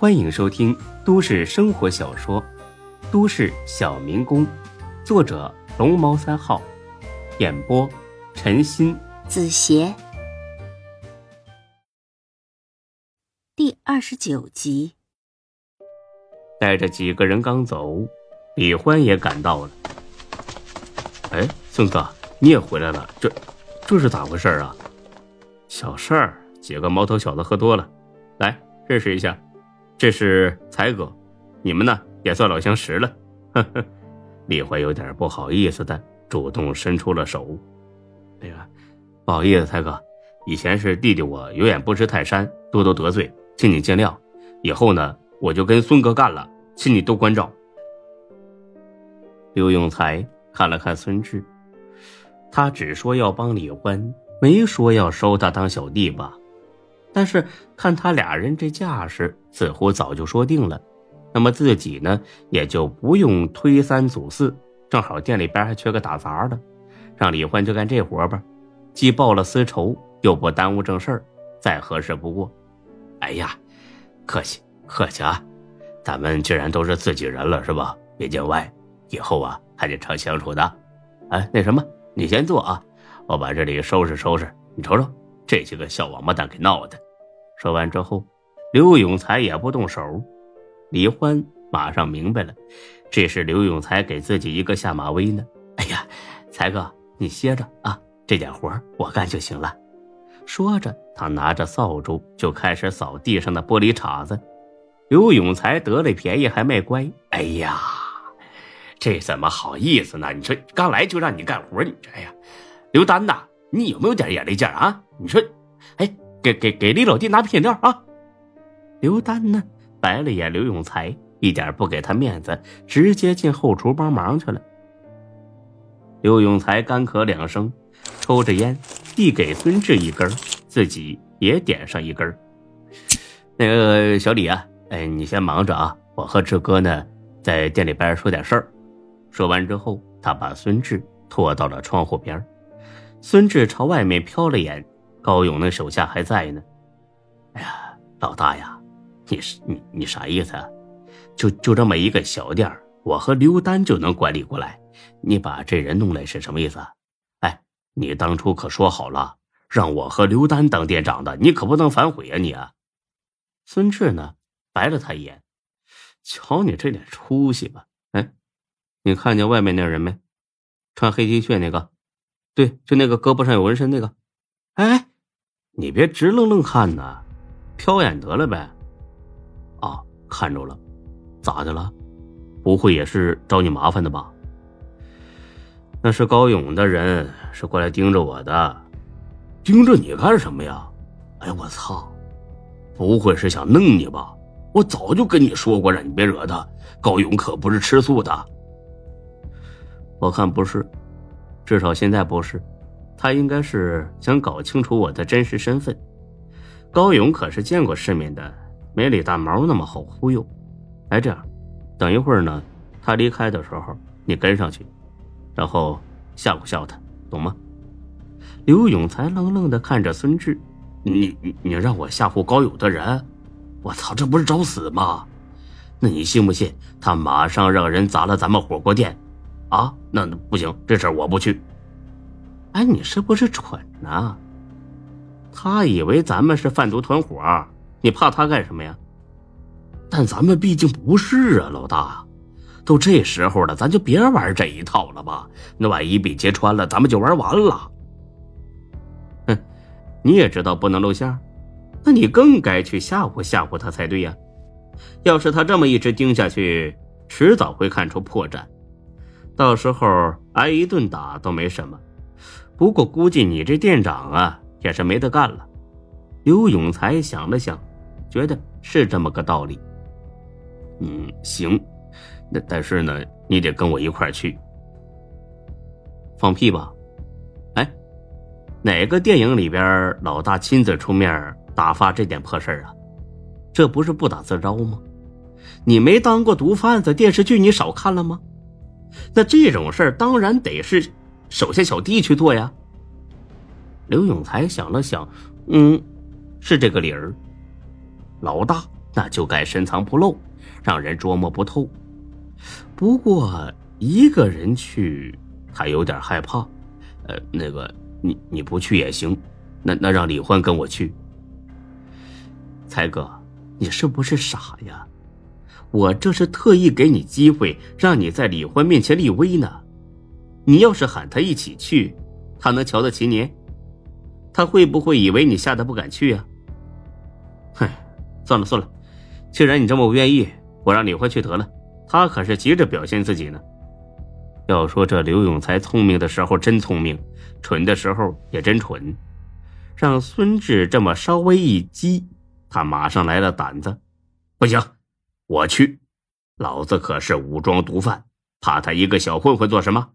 欢迎收听都市生活小说《都市小民工》，作者龙猫三号，演播陈鑫、子邪，第二十九集。带着几个人刚走，李欢也赶到了。哎，孙哥，你也回来了，这这是咋回事啊？小事儿，几个毛头小子喝多了，来认识一下。这是才哥，你们呢也算老相识了。呵呵，李怀有点不好意思的主动伸出了手。哎呀，不好意思，才哥，以前是弟弟我有眼不识泰山，多多得罪，请你见谅。以后呢，我就跟孙哥干了，请你多关照。刘永才看了看孙志，他只说要帮李欢，没说要收他当小弟吧？但是看他俩人这架势，似乎早就说定了。那么自己呢，也就不用推三阻四。正好店里边还缺个打杂的，让李欢就干这活吧，既报了私仇，又不耽误正事儿，再合适不过。哎呀，客气客气啊，咱们既然都是自己人了，是吧？别见外，以后啊还得常相处的。哎，那什么，你先坐啊，我把这里收拾收拾。你瞅瞅。这几个小王八蛋给闹的！说完之后，刘永才也不动手。李欢马上明白了，这是刘永才给自己一个下马威呢。哎呀，才哥，你歇着啊，这点活我干就行了。说着，他拿着扫帚就开始扫地上的玻璃碴子。刘永才得了便宜还卖乖。哎呀，这怎么好意思呢？你说刚来就让你干活，你这哎呀，刘丹呐。你有没有点眼力劲啊？你说，哎，给给给李老弟拿瓶饮料啊！刘丹呢，白了眼刘永才，一点不给他面子，直接进后厨帮忙去了。刘永才干咳两声，抽着烟，递给孙志一根，自己也点上一根。那个小李啊，哎，你先忙着啊，我和志哥呢，在店里边说点事儿。说完之后，他把孙志拖到了窗户边。孙志朝外面瞟了眼，高勇那手下还在呢。哎呀，老大呀，你是你你啥意思啊？就就这么一个小店我和刘丹就能管理过来，你把这人弄来是什么意思？哎，你当初可说好了，让我和刘丹当店长的，你可不能反悔啊你啊！孙志呢，白了他一眼，瞧你这点出息吧！哎，你看见外面那人没？穿黑 T 恤那个。对，就那个胳膊上有纹身那个，你别直愣愣看呐，瞟眼得了呗。啊，看着了，咋的了？不会也是找你麻烦的吧？那是高勇的人，是过来盯着我的。盯着你干什么呀？哎，我操！不会是想弄你吧？我早就跟你说过，让你别惹他。高勇可不是吃素的。我看不是。至少现在不是，他应该是想搞清楚我的真实身份。高勇可是见过世面的，没李大毛那么好忽悠。哎，这样，等一会儿呢，他离开的时候，你跟上去，然后吓唬吓唬他，懂吗？刘勇才愣愣的看着孙志，你你你让我吓唬高勇的人，我操，这不是找死吗？那你信不信他马上让人砸了咱们火锅店？啊，那不行，这事我不去。哎，你是不是蠢呢？他以为咱们是贩毒团伙，你怕他干什么呀？但咱们毕竟不是啊，老大。都这时候了，咱就别玩这一套了吧？那万一被揭穿了，咱们就玩完了。哼，你也知道不能露馅，那你更该去吓唬吓唬他才对呀。要是他这么一直盯下去，迟早会看出破绽。到时候挨一顿打都没什么，不过估计你这店长啊也是没得干了。刘永才想了想，觉得是这么个道理。嗯，行，那但是呢，你得跟我一块去。放屁吧！哎，哪个电影里边老大亲自出面打发这点破事啊？这不是不打自招吗？你没当过毒贩子，电视剧你少看了吗？那这种事儿当然得是手下小弟去做呀。刘永才想了想，嗯，是这个理儿。老大那就该深藏不露，让人捉摸不透。不过一个人去，他有点害怕。呃，那个你你不去也行，那那让李欢跟我去。才哥，你是不是傻呀？我这是特意给你机会，让你在李欢面前立威呢。你要是喊他一起去，他能瞧得起你？他会不会以为你吓得不敢去呀？哼，算了算了，既然你这么不愿意，我让李欢去得了。他可是急着表现自己呢。要说这刘永才聪明的时候真聪明，蠢的时候也真蠢。让孙志这么稍微一激，他马上来了胆子。不行，我去。老子可是武装毒贩，怕他一个小混混做什么？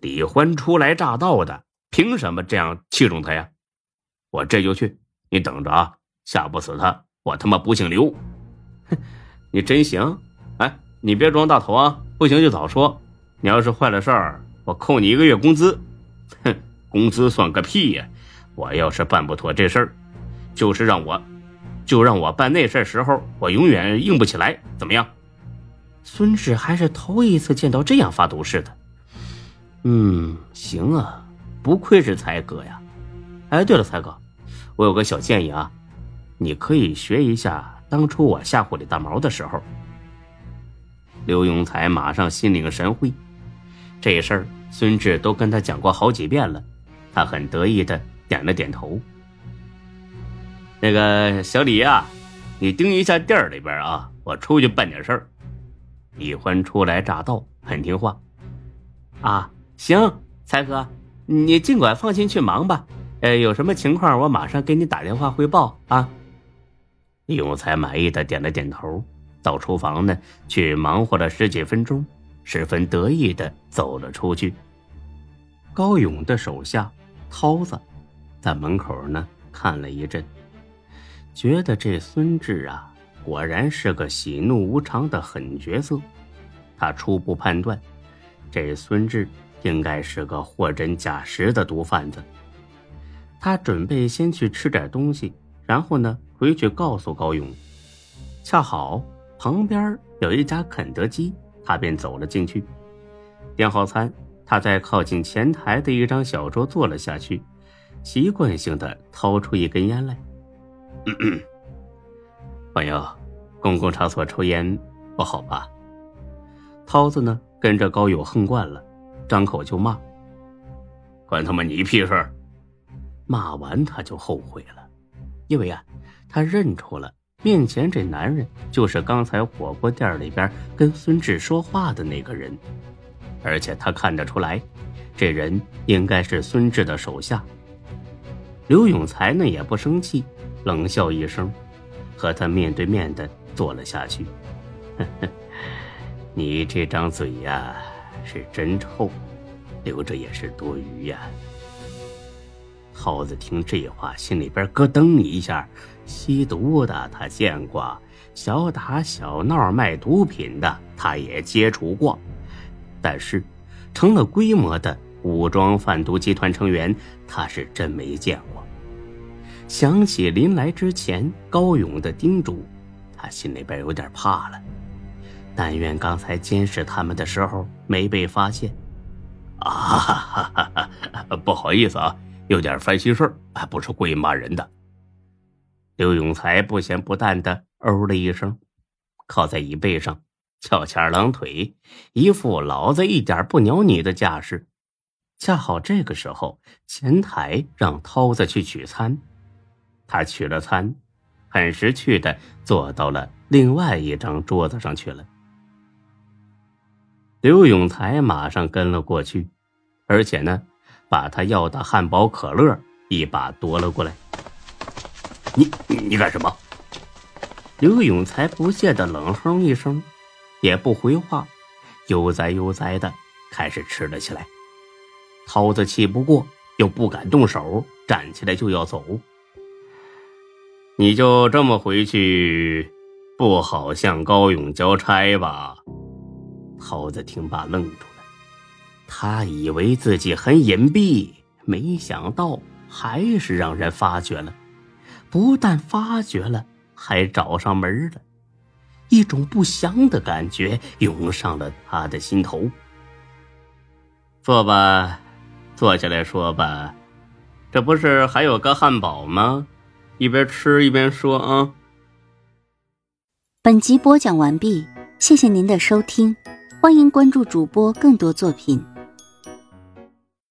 李欢初来乍到的，凭什么这样器重他呀？我这就去，你等着啊！吓不死他，我他妈不姓刘。哼，你真行！哎，你别装大头啊！不行就早说。你要是坏了事儿，我扣你一个月工资。哼，工资算个屁呀！我要是办不妥这事儿，就是让我，就让我办那事儿时候，我永远硬不起来。怎么样？孙志还是头一次见到这样发毒誓的。嗯，行啊，不愧是才哥呀！哎，对了，才哥，我有个小建议啊，你可以学一下当初我吓唬李大毛的时候。刘永才马上心领神会，这事儿孙志都跟他讲过好几遍了，他很得意的点了点头。那个小李呀，你盯一下店里边啊，我出去办点事儿。李欢初来乍到，很听话。啊。行，才哥，你尽管放心去忙吧。呃，有什么情况，我马上给你打电话汇报啊。李永才满意的点了点头，到厨房呢去忙活了十几分钟，十分得意的走了出去。高勇的手下涛子在门口呢看了一阵，觉得这孙志啊，果然是个喜怒无常的狠角色。他初步判断，这孙志。应该是个货真价实的毒贩子。他准备先去吃点东西，然后呢回去告诉高勇。恰好旁边有一家肯德基，他便走了进去。点好餐，他在靠近前台的一张小桌坐了下去，习惯性的掏出一根烟来。朋友，公共场所抽烟不好吧？涛子呢跟着高勇横惯了。张口就骂，关他妈你屁事！骂完他就后悔了，因为啊，他认出了面前这男人就是刚才火锅店里边跟孙志说话的那个人，而且他看得出来，这人应该是孙志的手下。刘永才呢也不生气，冷笑一声，和他面对面的坐了下去。你这张嘴呀！是真臭，留着也是多余呀。耗子听这话，心里边咯噔一下。吸毒的他见过，小打小闹卖毒品的他也接触过，但是成了规模的武装贩毒集团成员，他是真没见过。想起临来之前高勇的叮嘱，他心里边有点怕了。但愿刚才监视他们的时候没被发现，啊，哈哈哈不好意思啊，有点烦心事儿，不是故意骂人的。刘永才不咸不淡的哦了一声，靠在椅背上，翘起二郎腿，一副老子一点不鸟你的架势。恰好这个时候，前台让涛子去取餐，他取了餐，很识趣的坐到了另外一张桌子上去了。刘永才马上跟了过去，而且呢，把他要的汉堡、可乐一把夺了过来。你你干什么？刘永才不屑的冷哼一声，也不回话，悠哉悠哉的开始吃了起来。涛子气不过，又不敢动手，站起来就要走。你就这么回去，不好向高勇交差吧？猴子听罢愣住了，他以为自己很隐蔽，没想到还是让人发觉了。不但发觉了，还找上门了。一种不祥的感觉涌上了他的心头。坐吧，坐下来说吧，这不是还有个汉堡吗？一边吃一边说啊。本集播讲完毕，谢谢您的收听，欢迎关注主播更多作品。